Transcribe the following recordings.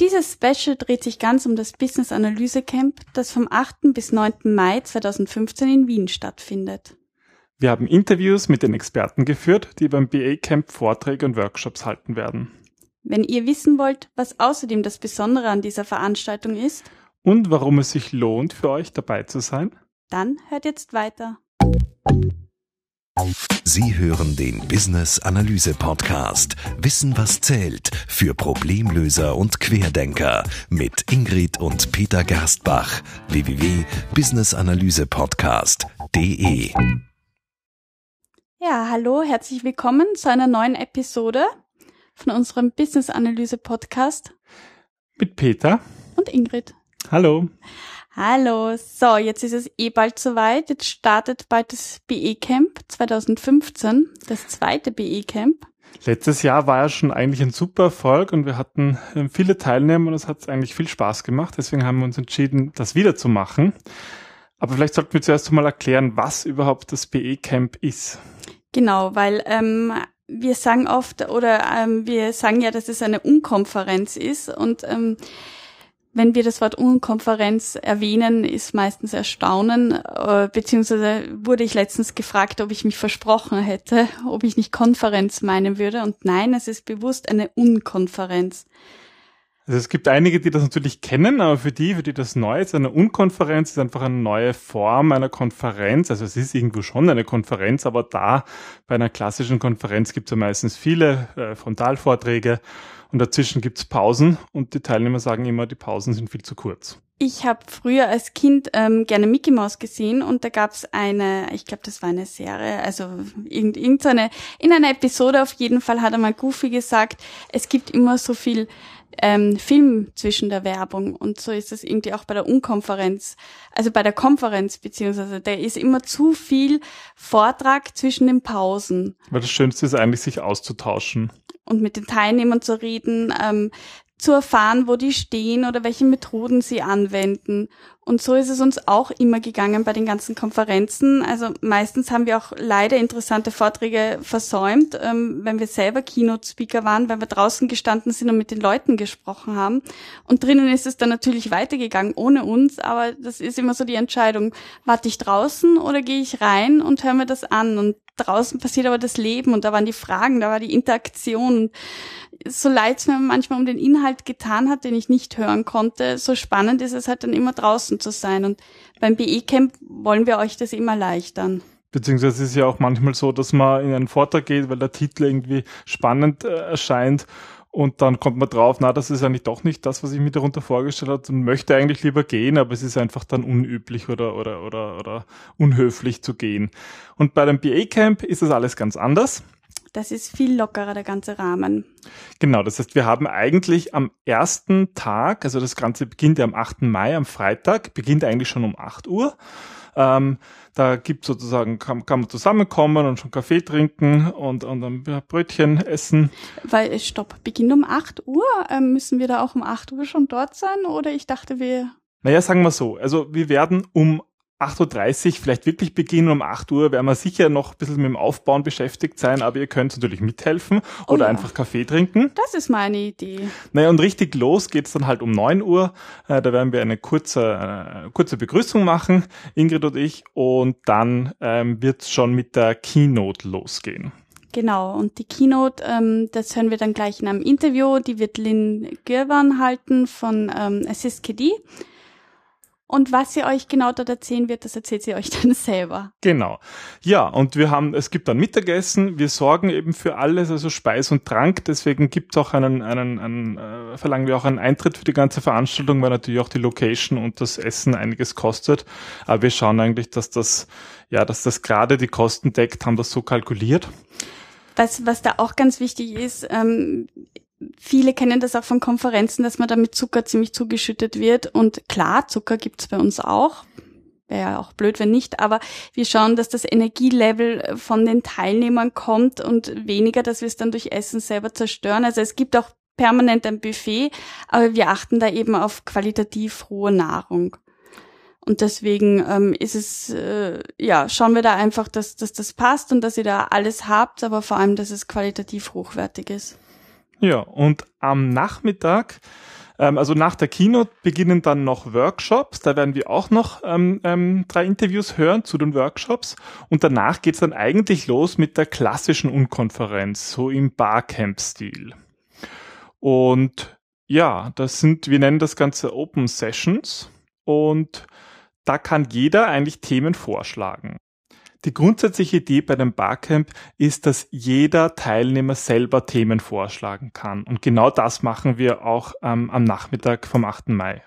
Dieses Special dreht sich ganz um das Business Analyse Camp, das vom 8. bis 9. Mai 2015 in Wien stattfindet. Wir haben Interviews mit den Experten geführt, die beim BA Camp Vorträge und Workshops halten werden. Wenn ihr wissen wollt, was außerdem das Besondere an dieser Veranstaltung ist und warum es sich lohnt, für euch dabei zu sein, dann hört jetzt weiter. Sie hören den Business Analyse Podcast. Wissen was zählt für Problemlöser und Querdenker mit Ingrid und Peter Gerstbach. www.businessanalysepodcast.de Ja, hallo, herzlich willkommen zu einer neuen Episode von unserem Business Analyse Podcast. Mit Peter. Und Ingrid. Hallo. Hallo, so, jetzt ist es eh bald soweit. Jetzt startet bald das BE Camp 2015, das zweite BE Camp. Letztes Jahr war ja schon eigentlich ein super Erfolg und wir hatten ähm, viele Teilnehmer und es hat eigentlich viel Spaß gemacht. Deswegen haben wir uns entschieden, das wieder zu machen. Aber vielleicht sollten wir zuerst mal erklären, was überhaupt das BE Camp ist. Genau, weil ähm, wir sagen oft oder ähm, wir sagen ja, dass es eine Unkonferenz ist und ähm, wenn wir das Wort Unkonferenz erwähnen, ist meistens Erstaunen, äh, beziehungsweise wurde ich letztens gefragt, ob ich mich versprochen hätte, ob ich nicht Konferenz meinen würde. Und nein, es ist bewusst eine Unkonferenz. Also es gibt einige, die das natürlich kennen, aber für die, für die das neu ist, eine Unkonferenz ist einfach eine neue Form einer Konferenz. Also es ist irgendwo schon eine Konferenz, aber da bei einer klassischen Konferenz gibt es ja meistens viele äh, Frontalvorträge und dazwischen gibt's Pausen und die Teilnehmer sagen immer, die Pausen sind viel zu kurz. Ich habe früher als Kind ähm, gerne Mickey Mouse gesehen und da gab's eine, ich glaube, das war eine Serie, also irgend, irgendeine, in einer Episode auf jeden Fall hat einmal Goofy gesagt, es gibt immer so viel ähm, Film zwischen der Werbung und so ist es irgendwie auch bei der Unkonferenz, also bei der Konferenz beziehungsweise da ist immer zu viel Vortrag zwischen den Pausen. Weil das Schönste ist eigentlich, sich auszutauschen und mit den Teilnehmern zu reden, ähm, zu erfahren, wo die stehen oder welche Methoden sie anwenden. Und so ist es uns auch immer gegangen bei den ganzen Konferenzen. Also meistens haben wir auch leider interessante Vorträge versäumt, ähm, wenn wir selber Keynote-Speaker waren, weil wir draußen gestanden sind und mit den Leuten gesprochen haben. Und drinnen ist es dann natürlich weitergegangen ohne uns, aber das ist immer so die Entscheidung, warte ich draußen oder gehe ich rein und höre mir das an? Und draußen passiert aber das Leben und da waren die Fragen, da war die Interaktion. So leid es mir manchmal um den Inhalt getan hat, den ich nicht hören konnte, so spannend ist es halt dann immer draußen zu sein. Und beim BE-Camp wollen wir euch das immer erleichtern. Beziehungsweise ist ja auch manchmal so, dass man in einen Vortrag geht, weil der Titel irgendwie spannend äh, erscheint und dann kommt man drauf, na, das ist eigentlich doch nicht das, was ich mir darunter vorgestellt habe und möchte eigentlich lieber gehen, aber es ist einfach dann unüblich oder, oder, oder, oder unhöflich zu gehen. Und bei dem BA Camp ist das alles ganz anders. Das ist viel lockerer, der ganze Rahmen. Genau, das heißt, wir haben eigentlich am ersten Tag, also das Ganze beginnt ja am 8. Mai, am Freitag, beginnt eigentlich schon um 8 Uhr. Ähm, da gibt sozusagen, kann, kann man zusammenkommen und schon Kaffee trinken und, und ein Brötchen essen. Weil, äh, stopp, beginnt um 8 Uhr? Ähm, müssen wir da auch um 8 Uhr schon dort sein? Oder ich dachte, wir naja, sagen wir so. Also wir werden um 8.30 Uhr vielleicht wirklich beginnen. Um 8 Uhr werden wir sicher noch ein bisschen mit dem Aufbauen beschäftigt sein, aber ihr könnt natürlich mithelfen oh oder ja. einfach Kaffee trinken. Das ist meine Idee. Naja, und richtig los geht's dann halt um 9 Uhr. Äh, da werden wir eine kurze, äh, kurze Begrüßung machen, Ingrid und ich, und dann ähm, wird's schon mit der Keynote losgehen. Genau, und die Keynote, ähm, das hören wir dann gleich in einem Interview, die wird Lynn Girwan halten von ähm, Assist KD. Und was sie euch genau dort erzählen wird, das erzählt sie euch dann selber. Genau. Ja, und wir haben, es gibt dann Mittagessen, wir sorgen eben für alles, also Speis und Trank, deswegen gibt es auch einen, einen, einen äh, verlangen wir auch einen Eintritt für die ganze Veranstaltung, weil natürlich auch die Location und das Essen einiges kostet. Aber wir schauen eigentlich, dass das, ja, dass das gerade die Kosten deckt, haben das so kalkuliert. Was, was da auch ganz wichtig ist, ähm, viele kennen das auch von Konferenzen, dass man da mit Zucker ziemlich zugeschüttet wird. Und klar, Zucker gibt's bei uns auch. Wäre ja auch blöd, wenn nicht, aber wir schauen, dass das Energielevel von den Teilnehmern kommt und weniger, dass wir es dann durch Essen selber zerstören. Also es gibt auch permanent ein Buffet, aber wir achten da eben auf qualitativ hohe Nahrung. Und deswegen ähm, ist es, äh, ja, schauen wir da einfach, dass, dass das passt und dass ihr da alles habt, aber vor allem, dass es qualitativ hochwertig ist. Ja, und am Nachmittag Ähm, also nach der Keynote beginnen dann noch Workshops. Da werden wir auch noch ähm, ähm, drei Interviews hören zu den Workshops. Und danach geht's dann eigentlich los mit der klassischen Unkonferenz, so im Barcamp-Stil. Und ja, das sind, wir nennen das Ganze Open Sessions. Und da kann jeder eigentlich Themen vorschlagen. Die grundsätzliche Idee bei dem Barcamp ist, dass jeder Teilnehmer selber Themen vorschlagen kann. Und genau das machen wir auch ähm, am Nachmittag vom 8. Mai.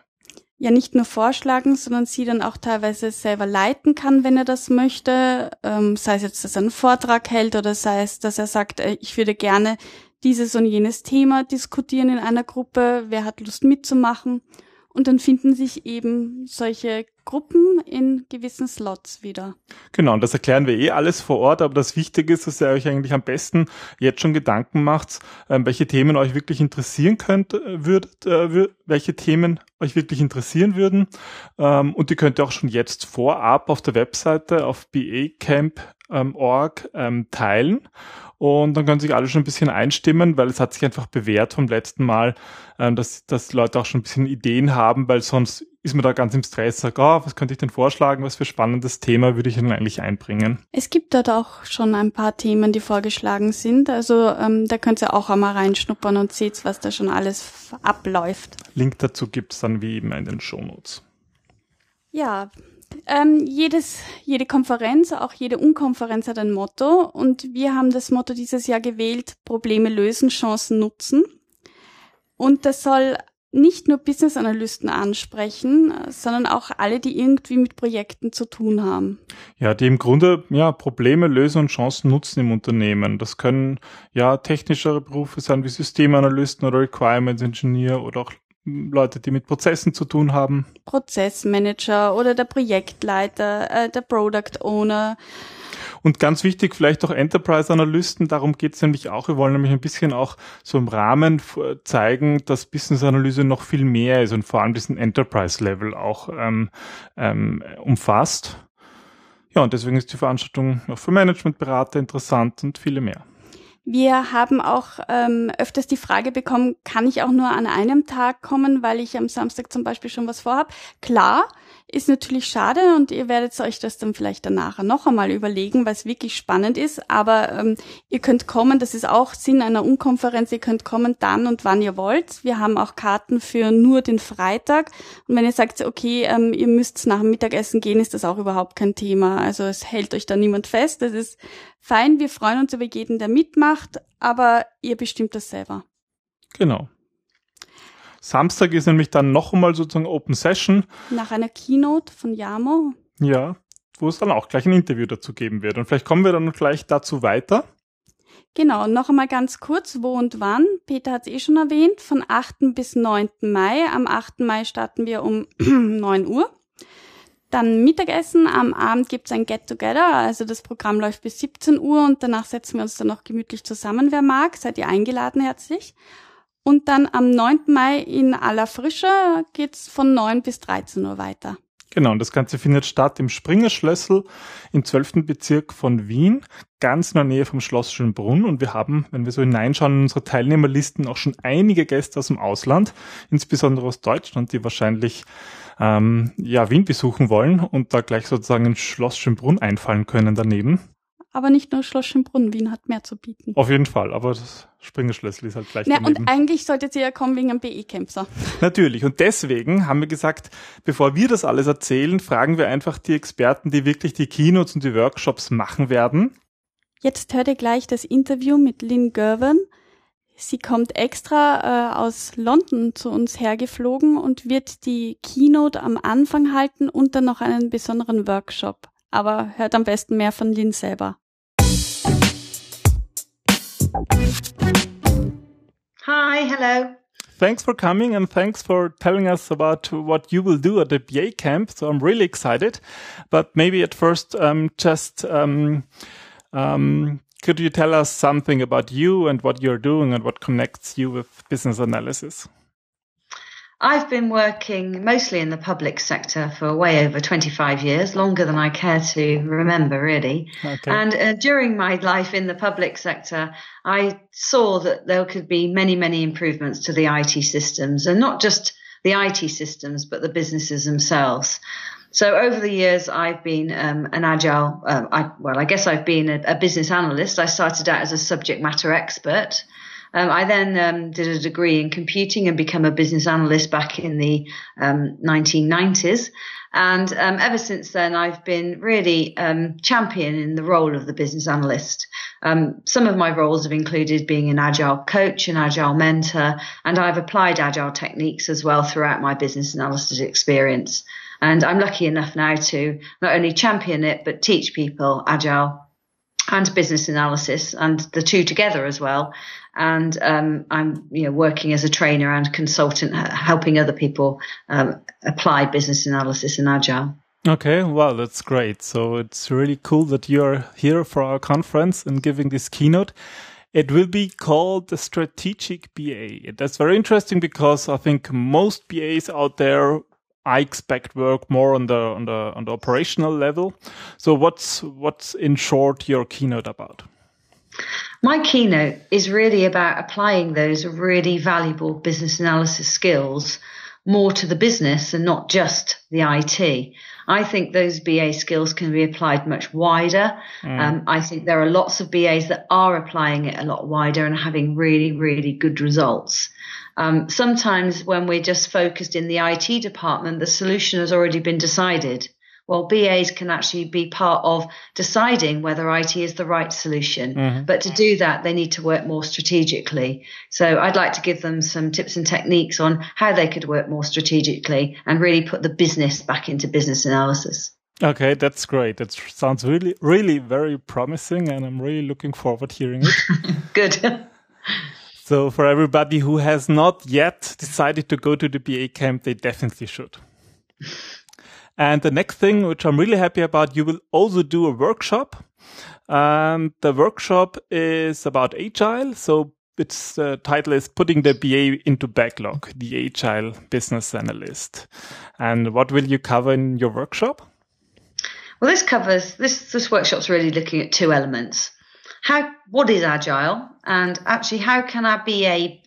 Ja, nicht nur vorschlagen, sondern sie dann auch teilweise selber leiten kann, wenn er das möchte. Ähm, sei es jetzt, dass er einen Vortrag hält oder sei es, dass er sagt, äh, ich würde gerne dieses und jenes Thema diskutieren in einer Gruppe. Wer hat Lust mitzumachen? Und dann finden sich eben solche Gruppen in gewissen Slots wieder. Genau, und das erklären wir eh alles vor Ort, aber das Wichtige ist, dass ihr euch eigentlich am besten jetzt schon Gedanken macht, ähm, welche Themen euch wirklich interessieren könnt, äh, würdet, äh, welche Themen euch wirklich interessieren würden. Ähm, und die könnt ihr auch schon jetzt vorab auf der Webseite auf bacamp.org ähm, teilen. Und dann können sich alle schon ein bisschen einstimmen, weil es hat sich einfach bewährt vom letzten Mal, ähm, dass, dass Leute auch schon ein bisschen Ideen haben, weil sonst ist man da ganz im Stress, sagt, oh, was könnte ich denn vorschlagen, was für spannendes Thema würde ich denn eigentlich einbringen? Es gibt dort auch schon ein paar Themen, die vorgeschlagen sind. Also ähm, da könnt ihr auch einmal reinschnuppern und seht, was da schon alles abläuft. Link dazu gibt's dann wie immer in den Shownotes. Ja, ähm, jedes, jede Konferenz, auch jede Unkonferenz hat ein Motto und wir haben das Motto dieses Jahr gewählt, Probleme lösen, Chancen nutzen. Und das soll nicht nur Business-Analysten ansprechen, sondern auch alle, die irgendwie mit Projekten zu tun haben. Ja, die im Grunde ja Probleme lösen und Chancen nutzen im Unternehmen. Das können ja technischere Berufe sein wie Systemanalysten oder Requirements Engineer oder auch Leute, die mit Prozessen zu tun haben. Prozessmanager oder der Projektleiter, äh, der Product Owner. Und ganz wichtig, vielleicht auch Enterprise-Analysten, darum geht's nämlich auch. Wir wollen nämlich ein bisschen auch so im Rahmen zeigen, dass Business-Analyse noch viel mehr ist und vor allem diesen Enterprise-Level auch ähm, ähm, umfasst. Ja, und deswegen ist die Veranstaltung auch für Managementberater interessant und viele mehr. Wir haben auch ähm, öfters die Frage bekommen, kann ich auch nur an einem Tag kommen, weil ich am Samstag zum Beispiel schon was vorhab? Klar, ist natürlich schade und ihr werdet euch das dann vielleicht danach noch einmal überlegen, weil es wirklich spannend ist. Aber ähm, ihr könnt kommen, das ist auch Sinn einer Unkonferenz, ihr könnt kommen dann und wann ihr wollt. Wir haben auch Karten für nur den Freitag. Und wenn ihr sagt, okay, ähm, ihr müsst nach dem Mittagessen gehen, ist das auch überhaupt kein Thema. Also es hält euch da niemand fest. Das ist fein. Wir freuen uns über jeden, der mitmacht, aber ihr bestimmt das selber. Genau. Samstag ist nämlich dann noch einmal sozusagen Open Session. Nach einer Keynote von Yamo. Ja, wo es dann auch gleich ein Interview dazu geben wird. Und vielleicht kommen wir dann gleich dazu weiter. Genau, noch einmal ganz kurz, wo und wann. Peter hat es eh schon erwähnt, von 8. bis 9. Mai. Am 8. Mai starten wir um 9 Uhr. Dann Mittagessen, am Abend gibt's ein Get-Together, also das Programm läuft bis 17 Uhr und danach setzen wir uns dann noch gemütlich zusammen, wer mag. Seid ihr eingeladen herzlich. Und dann am 9. Mai in aller Frische geht's von 9 bis 13 Uhr weiter. Genau, und das Ganze findet statt im Springerschlössel im 12. Bezirk von Wien, ganz in der Nähe vom Schloss Schönbrunn. Und wir haben, wenn wir so hineinschauen in unsere Teilnehmerlisten, auch schon einige Gäste aus dem Ausland, insbesondere aus Deutschland, die wahrscheinlich ähm, ja, Wien besuchen wollen und da gleich sozusagen ins Schloss Schönbrunn einfallen können daneben. Aber nicht nur Schloss Schönbrunn, Wien hat mehr zu bieten. Auf jeden Fall, aber das Springerschlössl ist halt gleich ja, daneben. Und eigentlich solltet ihr ja kommen wegen einem BE-Campser. Natürlich, und deswegen haben wir gesagt, bevor wir das alles erzählen, fragen wir einfach die Experten, die wirklich die Keynotes und die Workshops machen werden. Jetzt hört ihr gleich das Interview mit Lynn Gervin. Sie kommt extra äh, aus London zu uns hergeflogen und wird die Keynote am Anfang halten und dann noch einen besonderen Workshop. Aber hört am besten mehr von Lynn selber. Hi, hello. Thanks for coming and thanks for telling us about what you will do at the BA camp. So I'm really excited. But maybe at first, um, just um, um, could you tell us something about you and what you're doing and what connects you with business analysis? I've been working mostly in the public sector for way over 25 years, longer than I care to remember, really. Okay. And uh, during my life in the public sector, I saw that there could be many, many improvements to the IT systems and not just the IT systems, but the businesses themselves. So over the years, I've been um, an agile. Um, I, well, I guess I've been a, a, business analyst. I started out as a subject matter expert. Um, I then um, did a degree in computing and became a business analyst back in the 1990s. Um, and um, ever since then, I've been really championing the role of the business analyst. some of my roles have included being an agile coach, an agile mentor, and I've applied agile techniques as well throughout my business analysis experience. And I'm lucky enough now to not only champion it, but teach people agile and business analysis and the two together as well. And um, I'm you know working as a trainer and consultant, helping other people um, apply business analysis and agile. Okay, well, that's great. So it's really cool that you're here for our conference and giving this keynote. It will be called the Strategic BA. That's very interesting because I think most BAs out there I expect work more on the on the on the operational level. So what's what's in short your keynote about? My keynote is really about applying those really valuable business analysis skills more to the business and not just the IT. I think those BA skills can be applied much wider. Mm. Um, I think there are lots of BAs that are applying it a lot wider and having really, really good results. Um, sometimes when we're just focused in the IT department, the solution has already been decided. Well, BAs can actually be part of deciding whether IT is the right solution. Mm-hmm. But to do that, they need to work more strategically. So I'd like to give them some tips and techniques on how they could work more strategically and really put the business back into business analysis. Okay, that's great. That sounds really, really very promising, and I'm really looking forward to hearing it. Good. So for everybody who has not yet decided to go to the BA camp, they definitely should. And the next thing, which I'm really happy about, you will also do a workshop. Um, the workshop is about agile. So its uh, title is putting the BA into backlog, the agile business analyst. And what will you cover in your workshop? Well, this covers this. This workshop's really looking at two elements how what is agile and actually how can I be a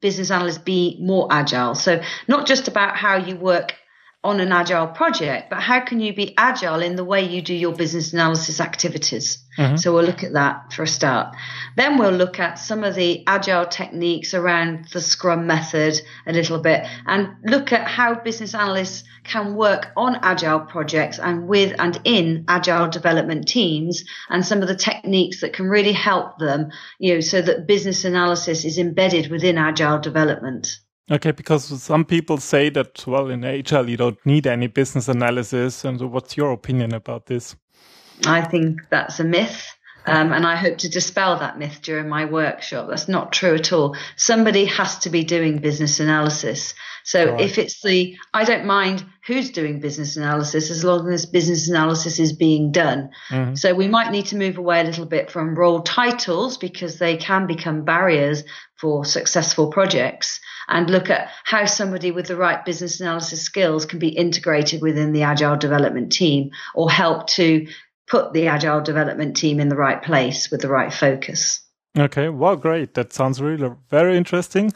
business analyst be more agile? So not just about how you work on an agile project, but how can you be agile in the way you do your business analysis activities? Mm-hmm. So we'll look at that for a start. Then we'll look at some of the agile techniques around the scrum method a little bit and look at how business analysts can work on agile projects and with and in agile development teams and some of the techniques that can really help them, you know, so that business analysis is embedded within agile development. Okay, because some people say that, well, in agile, you don't need any business analysis. And what's your opinion about this? I think that's a myth. Um, and I hope to dispel that myth during my workshop. That's not true at all. Somebody has to be doing business analysis. So right. if it's the, I don't mind who's doing business analysis as long as business analysis is being done. Mm-hmm. So we might need to move away a little bit from role titles because they can become barriers for successful projects and look at how somebody with the right business analysis skills can be integrated within the agile development team or help to put the agile development team in the right place with the right focus. Okay, well, great. That sounds really very interesting.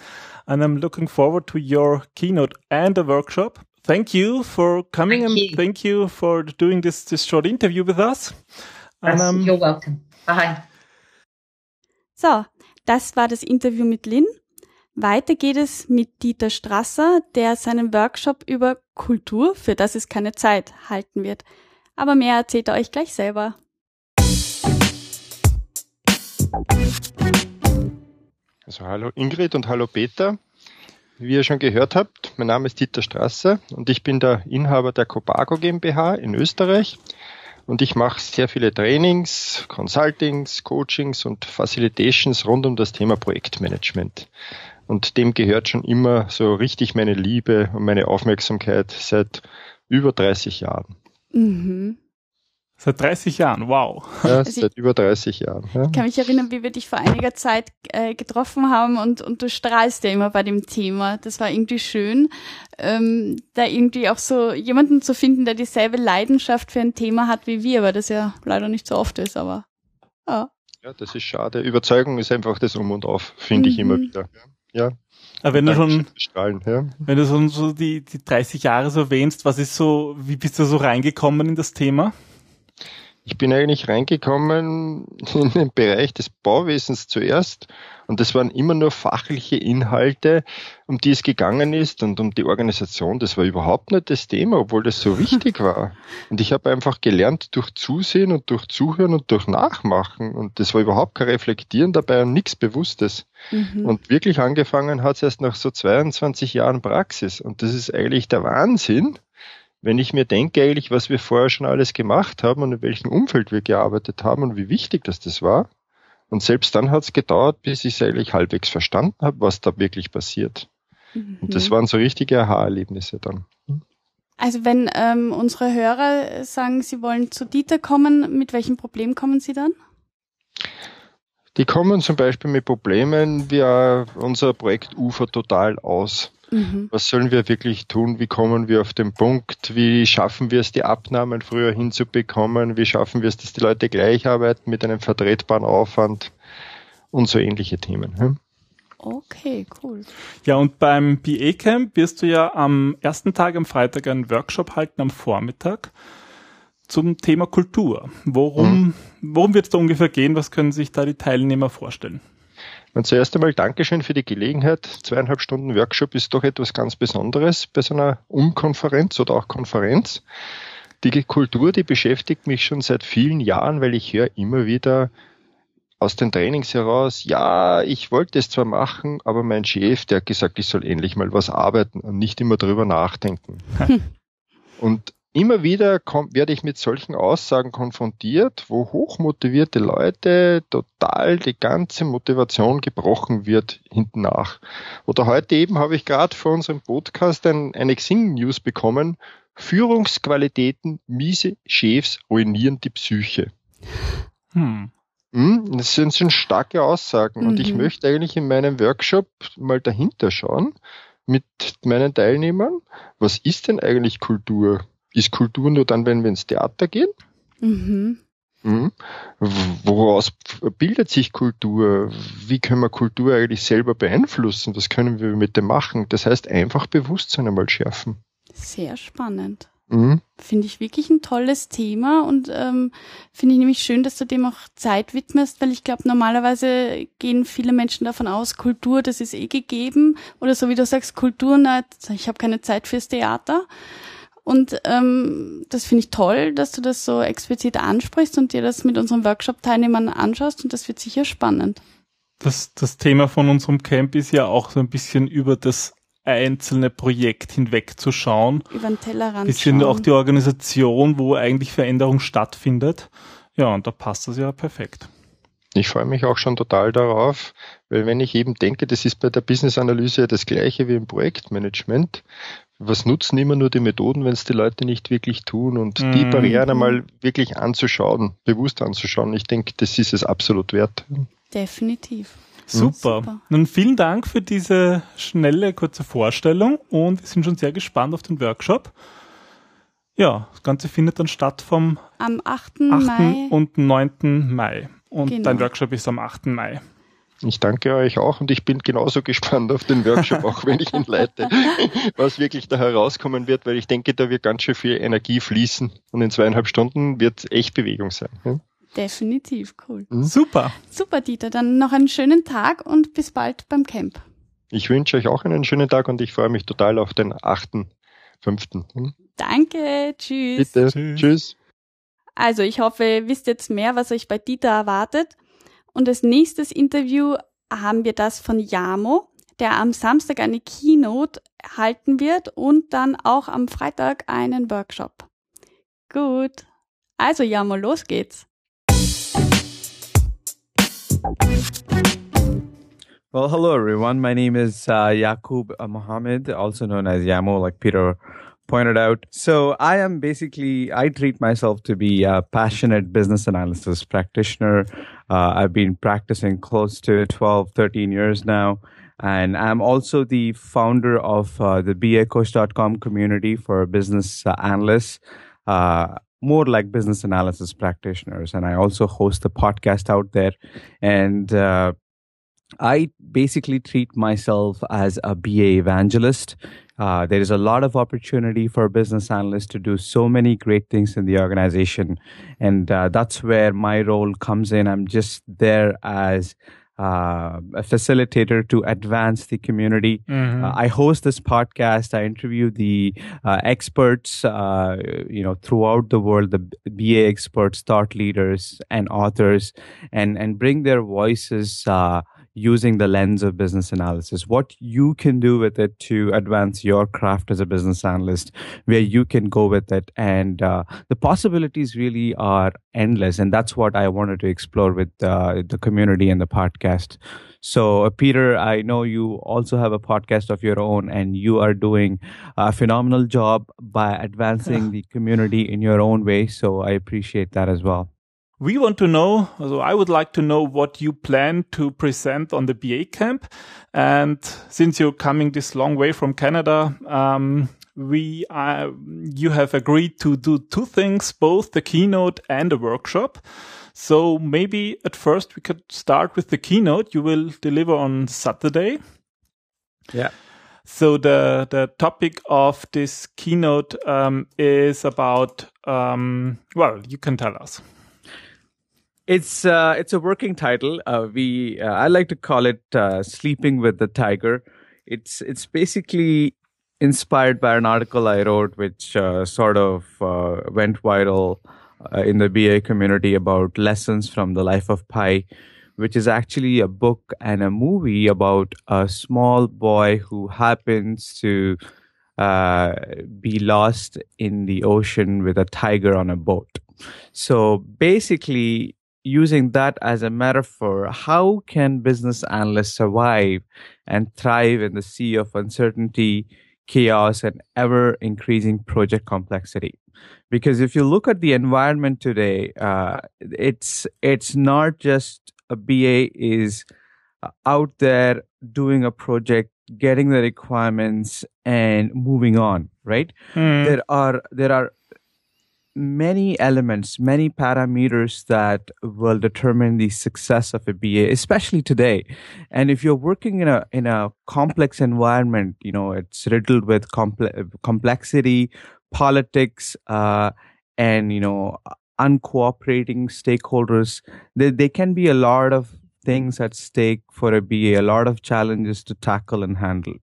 And I'm looking forward to your keynote and the workshop. Thank you for coming thank and you. thank you for doing this, this short interview with us. And, um, You're welcome. Bye. So, das war das Interview mit Lynn. Weiter geht es mit Dieter Strasser, der seinen Workshop über Kultur, für das es keine Zeit, halten wird. Aber mehr erzählt er euch gleich selber. Also hallo Ingrid und hallo Peter. Wie ihr schon gehört habt, mein Name ist Dieter Strasser und ich bin der Inhaber der Copago GmbH in Österreich und ich mache sehr viele Trainings, Consultings, Coachings und Facilitations rund um das Thema Projektmanagement. Und dem gehört schon immer so richtig meine Liebe und meine Aufmerksamkeit seit über 30 Jahren. Mhm. Seit 30 Jahren, wow. Ja, also seit über 30 Jahren. Ja. Ich kann mich erinnern, wie wir dich vor einiger Zeit äh, getroffen haben und, und du strahlst ja immer bei dem Thema. Das war irgendwie schön, ähm, da irgendwie auch so jemanden zu finden, der dieselbe Leidenschaft für ein Thema hat wie wir, weil das ja leider nicht so oft ist, aber ja. Ja, das ist schade. Überzeugung ist einfach das Um und Auf, finde mhm. ich immer mhm. wieder. Ja. Aber wenn du schon, ja. wenn du schon so die, die 30 Jahre so erwähnst, was ist so, wie bist du so reingekommen in das Thema? Ich bin eigentlich reingekommen in den Bereich des Bauwesens zuerst und das waren immer nur fachliche Inhalte, um die es gegangen ist und um die Organisation. Das war überhaupt nicht das Thema, obwohl das so wichtig war. Und ich habe einfach gelernt durch Zusehen und durch Zuhören und durch Nachmachen und das war überhaupt kein Reflektieren dabei und nichts Bewusstes. Mhm. Und wirklich angefangen hat es erst nach so 22 Jahren Praxis und das ist eigentlich der Wahnsinn wenn ich mir denke eigentlich, was wir vorher schon alles gemacht haben und in welchem Umfeld wir gearbeitet haben und wie wichtig das das war. Und selbst dann hat es gedauert, bis ich es eigentlich halbwegs verstanden habe, was da wirklich passiert. Mhm. Und das waren so richtige Aha-Erlebnisse dann. Also wenn ähm, unsere Hörer sagen, sie wollen zu Dieter kommen, mit welchem Problem kommen sie dann? Die kommen zum Beispiel mit Problemen wie äh, unser Projekt Ufer total aus. Mhm. Was sollen wir wirklich tun? Wie kommen wir auf den Punkt? Wie schaffen wir es, die Abnahmen früher hinzubekommen? Wie schaffen wir es, dass die Leute gleich arbeiten mit einem vertretbaren Aufwand? Und so ähnliche Themen. Okay, cool. Ja, und beim BA Camp wirst du ja am ersten Tag am Freitag einen Workshop halten am Vormittag zum Thema Kultur. Worum, mhm. worum wird es da ungefähr gehen? Was können sich da die Teilnehmer vorstellen? Und zuerst einmal Dankeschön für die Gelegenheit. Zweieinhalb Stunden Workshop ist doch etwas ganz Besonderes bei so einer Umkonferenz oder auch Konferenz. Die Kultur, die beschäftigt mich schon seit vielen Jahren, weil ich höre immer wieder aus den Trainings heraus, ja, ich wollte es zwar machen, aber mein Chef, der hat gesagt, ich soll endlich mal was arbeiten und nicht immer drüber nachdenken. und immer wieder komm, werde ich mit solchen Aussagen konfrontiert, wo hochmotivierte Leute total die ganze Motivation gebrochen wird hinten nach. Oder heute eben habe ich gerade vor unserem Podcast ein, eine Xing-News bekommen. Führungsqualitäten, miese Chefs ruinieren die Psyche. Hm. hm das sind, sind starke Aussagen. Mhm. Und ich mhm. möchte eigentlich in meinem Workshop mal dahinter schauen mit meinen Teilnehmern. Was ist denn eigentlich Kultur? Ist Kultur nur dann, wenn wir ins Theater gehen? Mhm. Mhm. Woraus bildet sich Kultur? Wie können wir Kultur eigentlich selber beeinflussen? Was können wir mit dem machen? Das heißt, einfach Bewusstsein einmal schärfen. Sehr spannend. Mhm. Finde ich wirklich ein tolles Thema und ähm, finde ich nämlich schön, dass du dem auch Zeit widmest, weil ich glaube, normalerweise gehen viele Menschen davon aus, Kultur, das ist eh gegeben. Oder so wie du sagst, Kultur, na, ich habe keine Zeit fürs Theater. Und ähm, das finde ich toll, dass du das so explizit ansprichst und dir das mit unseren Workshop-Teilnehmern anschaust und das wird sicher spannend. Das, das Thema von unserem Camp ist ja auch so ein bisschen über das einzelne Projekt hinweg zu schauen. Über den Tellerrand. Bisschen schauen. auch die Organisation, wo eigentlich Veränderung stattfindet. Ja, und da passt das ja perfekt. Ich freue mich auch schon total darauf, weil wenn ich eben denke, das ist bei der Business-Analyse das gleiche wie im Projektmanagement, was nutzen immer nur die Methoden, wenn es die Leute nicht wirklich tun und mhm. die Barrieren einmal wirklich anzuschauen, bewusst anzuschauen. Ich denke, das ist es absolut wert. Definitiv. Super. Super. Nun vielen Dank für diese schnelle, kurze Vorstellung und wir sind schon sehr gespannt auf den Workshop. Ja, das Ganze findet dann statt vom am 8. 8. Mai und 9. Mai. Und genau. dein Workshop ist am 8. Mai. Ich danke euch auch und ich bin genauso gespannt auf den Workshop, auch wenn ich ihn leite, was wirklich da herauskommen wird, weil ich denke, da wird ganz schön viel Energie fließen und in zweieinhalb Stunden wird echt Bewegung sein. Ja? Definitiv, cool. Mhm. Super. Super, Dieter. Dann noch einen schönen Tag und bis bald beim Camp. Ich wünsche euch auch einen schönen Tag und ich freue mich total auf den 8.5. Mhm. Danke, tschüss. Bitte, tschüss. tschüss. Also ich hoffe, ihr wisst jetzt mehr, was euch bei Dieter erwartet. Und als nächstes Interview haben wir das von Jamo, der am Samstag eine Keynote halten wird und dann auch am Freitag einen Workshop. Gut. Also Jamo, los geht's. Well, hello everyone. My name is uh, Yakub Mohammed, also known as Yamo, like Peter pointed out. So I am basically, I treat myself to be a passionate business analysis practitioner. Uh, I've been practicing close to 12, 13 years now. And I'm also the founder of uh, the bacoach.com community for business uh, analysts, uh, more like business analysis practitioners. And I also host the podcast out there. And uh, I basically treat myself as a BA evangelist. Uh, there is a lot of opportunity for business analysts to do so many great things in the organization. And uh, that's where my role comes in. I'm just there as uh, a facilitator to advance the community. Mm-hmm. Uh, I host this podcast. I interview the uh, experts, uh, you know, throughout the world, the BA experts, thought leaders, and authors, and and bring their voices uh, using the lens of business analysis, what you can do with it to advance your craft as a business analyst, where you can go with it. And uh, the possibilities really are endless. And that's what I wanted to explore with uh, the community and the podcast. So, uh, Peter, I know you also have a podcast of your own, and you are doing a phenomenal job by advancing the community in your own way. So, I appreciate that as well. We want to know, so I would like to know what you plan to present on the BA camp. And since you're coming this long way from Canada, um, we uh, you have agreed to do two things, both the keynote and a workshop. So maybe at first we could start with the keynote you will deliver on Saturday. Yeah. So the the topic of this keynote um, is about um, well, you can tell us. It's uh, it's a working title. Uh, we uh, I like to call it uh, "Sleeping with the Tiger." It's it's basically inspired by an article I wrote, which uh, sort of uh, went viral in the BA community about lessons from the life of Pi, which is actually a book and a movie about a small boy who happens to be lost in the ocean with a tiger on a boat. So basically, using that as a metaphor, how can business analysts survive and thrive in the sea of uncertainty, chaos, and ever increasing project complexity? Because if you look at the environment today, uh, it's it's not just a BA is out there doing a project, getting the requirements, and moving on. Right? Mm. There are there are many elements, many parameters that will determine the success of a BA, especially today. And if you're working in a in a complex environment, you know it's riddled with comple- complexity, politics, uh, and you know uncooperating stakeholders. There, there can be a lot of things at stake for a BA, a lot of challenges to tackle and handle.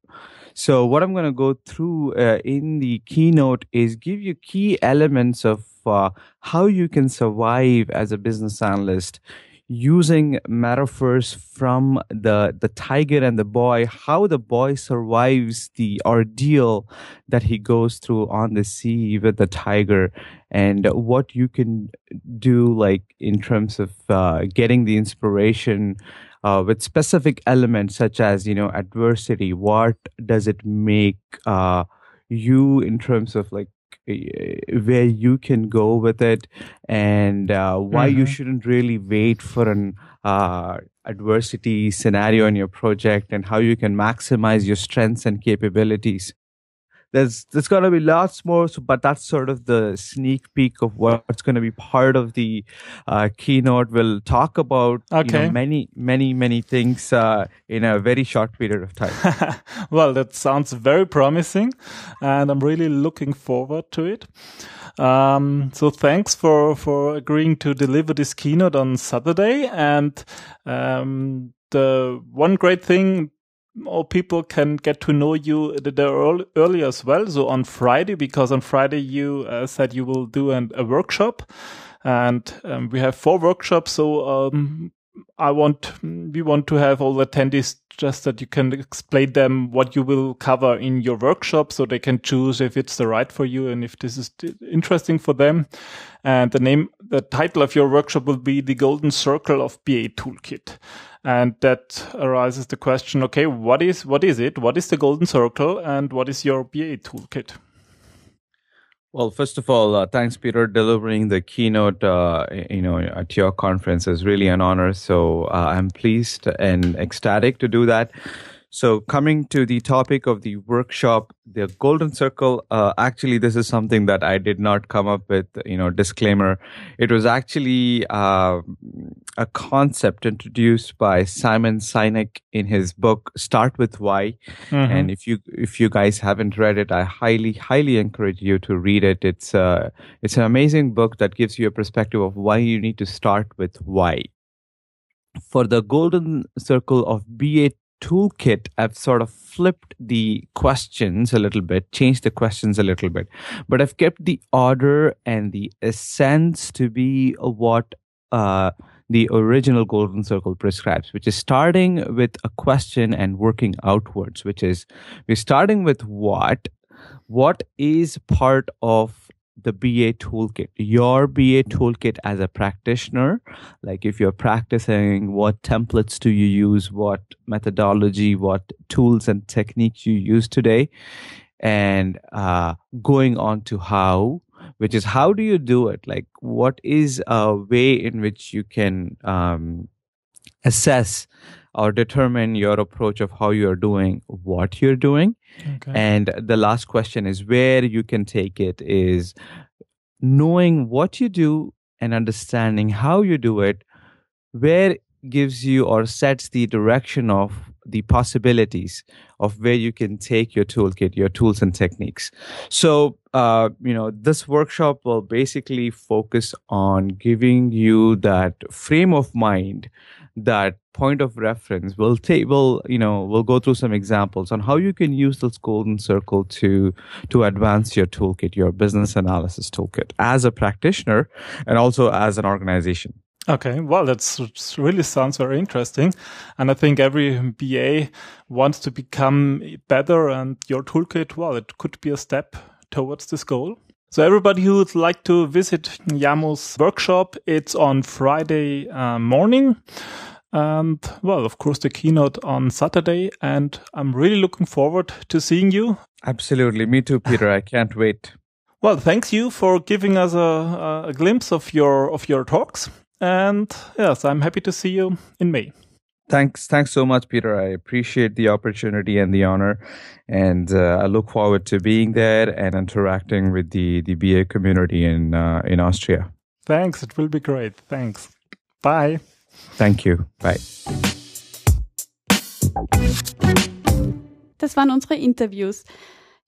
So what I'm going to go through uh, in the keynote is give you key elements of uh, how you can survive as a business analyst using metaphors from the the tiger and the boy how the boy survives the ordeal that he goes through on the sea with the tiger and what you can do like in terms of uh, getting the inspiration uh, with specific elements such as you know adversity what does it make uh, you in terms of like where you can go with it and uh, why mm-hmm. you shouldn't really wait for an uh, adversity scenario in your project and how you can maximize your strengths and capabilities there's there's going to be lots more so, but that's sort of the sneak peek of what's going to be part of the uh, keynote. We'll talk about okay. you know, many many many things uh, in a very short period of time. Well that sounds very promising and i'm really looking forward to it. Um, so thanks for for agreeing to deliver this keynote on saturday and um, the one great thing more people can get to know you early as well. So on Friday, because on Friday you uh, said you will do an, a workshop, and um, we have four workshops. So um, I want we want to have all the attendees just that you can explain them what you will cover in your workshop, so they can choose if it's the right for you and if this is interesting for them. And the name, the title of your workshop will be the Golden Circle of BA Toolkit. And that arises the question, okay, what is, what is it? What is the golden circle and what is your BA toolkit? Well, first of all, uh, thanks, Peter. Delivering the keynote, uh, you know, at your conference is really an honor. So uh, I'm pleased and ecstatic to do that. So coming to the topic of the workshop, the golden circle, uh, actually, this is something that I did not come up with, you know, disclaimer. It was actually, uh, a concept introduced by Simon Sinek in his book, Start with Why. Mm-hmm. And if you, if you guys haven't read it, I highly, highly encourage you to read it. It's, uh, it's an amazing book that gives you a perspective of why you need to start with why for the golden circle of BA toolkit, I've sort of flipped the questions a little bit, changed the questions a little bit, but I've kept the order and the essence to be what uh, the original golden circle prescribes, which is starting with a question and working outwards, which is we're starting with what, what is part of the BA toolkit, your BA toolkit as a practitioner. Like if you're practicing, what templates do you use? What methodology, what tools and techniques you use today? And uh, going on to how, which is how do you do it? Like what is a way in which you can um, assess or determine your approach of how you're doing what you're doing. Okay. And the last question is where you can take it is knowing what you do and understanding how you do it, where gives you or sets the direction of the possibilities of where you can take your toolkit, your tools and techniques. So, uh, you know, this workshop will basically focus on giving you that frame of mind that point of reference we'll take we'll you know we'll go through some examples on how you can use this golden circle to to advance your toolkit your business analysis toolkit as a practitioner and also as an organization Okay, well, that's really sounds very interesting. And I think every BA wants to become better and your toolkit, well, it could be a step towards this goal. So everybody who would like to visit Yamu's workshop, it's on Friday uh, morning. And well, of course, the keynote on Saturday. And I'm really looking forward to seeing you. Absolutely. Me too, Peter. I can't wait. Well, thanks you for giving us a, a glimpse of your, of your talks. And yes, I'm happy to see you in May. Thanks, thanks so much, Peter. I appreciate the opportunity and the honor, and uh, I look forward to being there and interacting with the the BA community in uh, in Austria. Thanks, it will be great. Thanks. Bye. Thank you. Bye. Das waren unsere Interviews.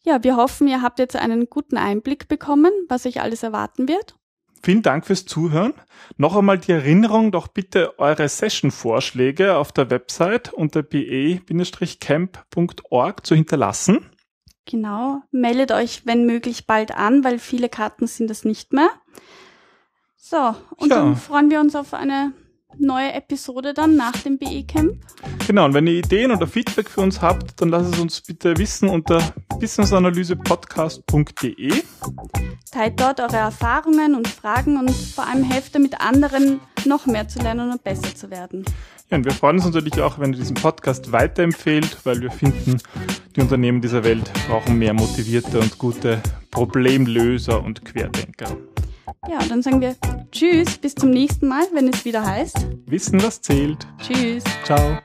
Ja, wir hoffen, ihr habt jetzt einen guten Einblick bekommen, was euch alles erwarten wird. Vielen Dank fürs Zuhören. Noch einmal die Erinnerung, doch bitte eure Session-Vorschläge auf der Website unter be-camp.org zu hinterlassen. Genau, meldet euch, wenn möglich, bald an, weil viele Karten sind es nicht mehr. So, und ja. dann freuen wir uns auf eine neue Episode dann nach dem BE-Camp. Genau, und wenn ihr Ideen oder Feedback für uns habt, dann lasst es uns bitte wissen unter businessanalysepodcast.de. Teilt dort eure Erfahrungen und Fragen und vor allem helft damit anderen noch mehr zu lernen und besser zu werden. Ja, und wir freuen uns natürlich auch, wenn ihr diesen Podcast weiterempfehlt, weil wir finden, die Unternehmen dieser Welt brauchen mehr motivierte und gute Problemlöser und Querdenker. Ja, dann sagen wir Tschüss, bis zum nächsten Mal, wenn es wieder heißt. Wissen, was zählt. Tschüss. Ciao.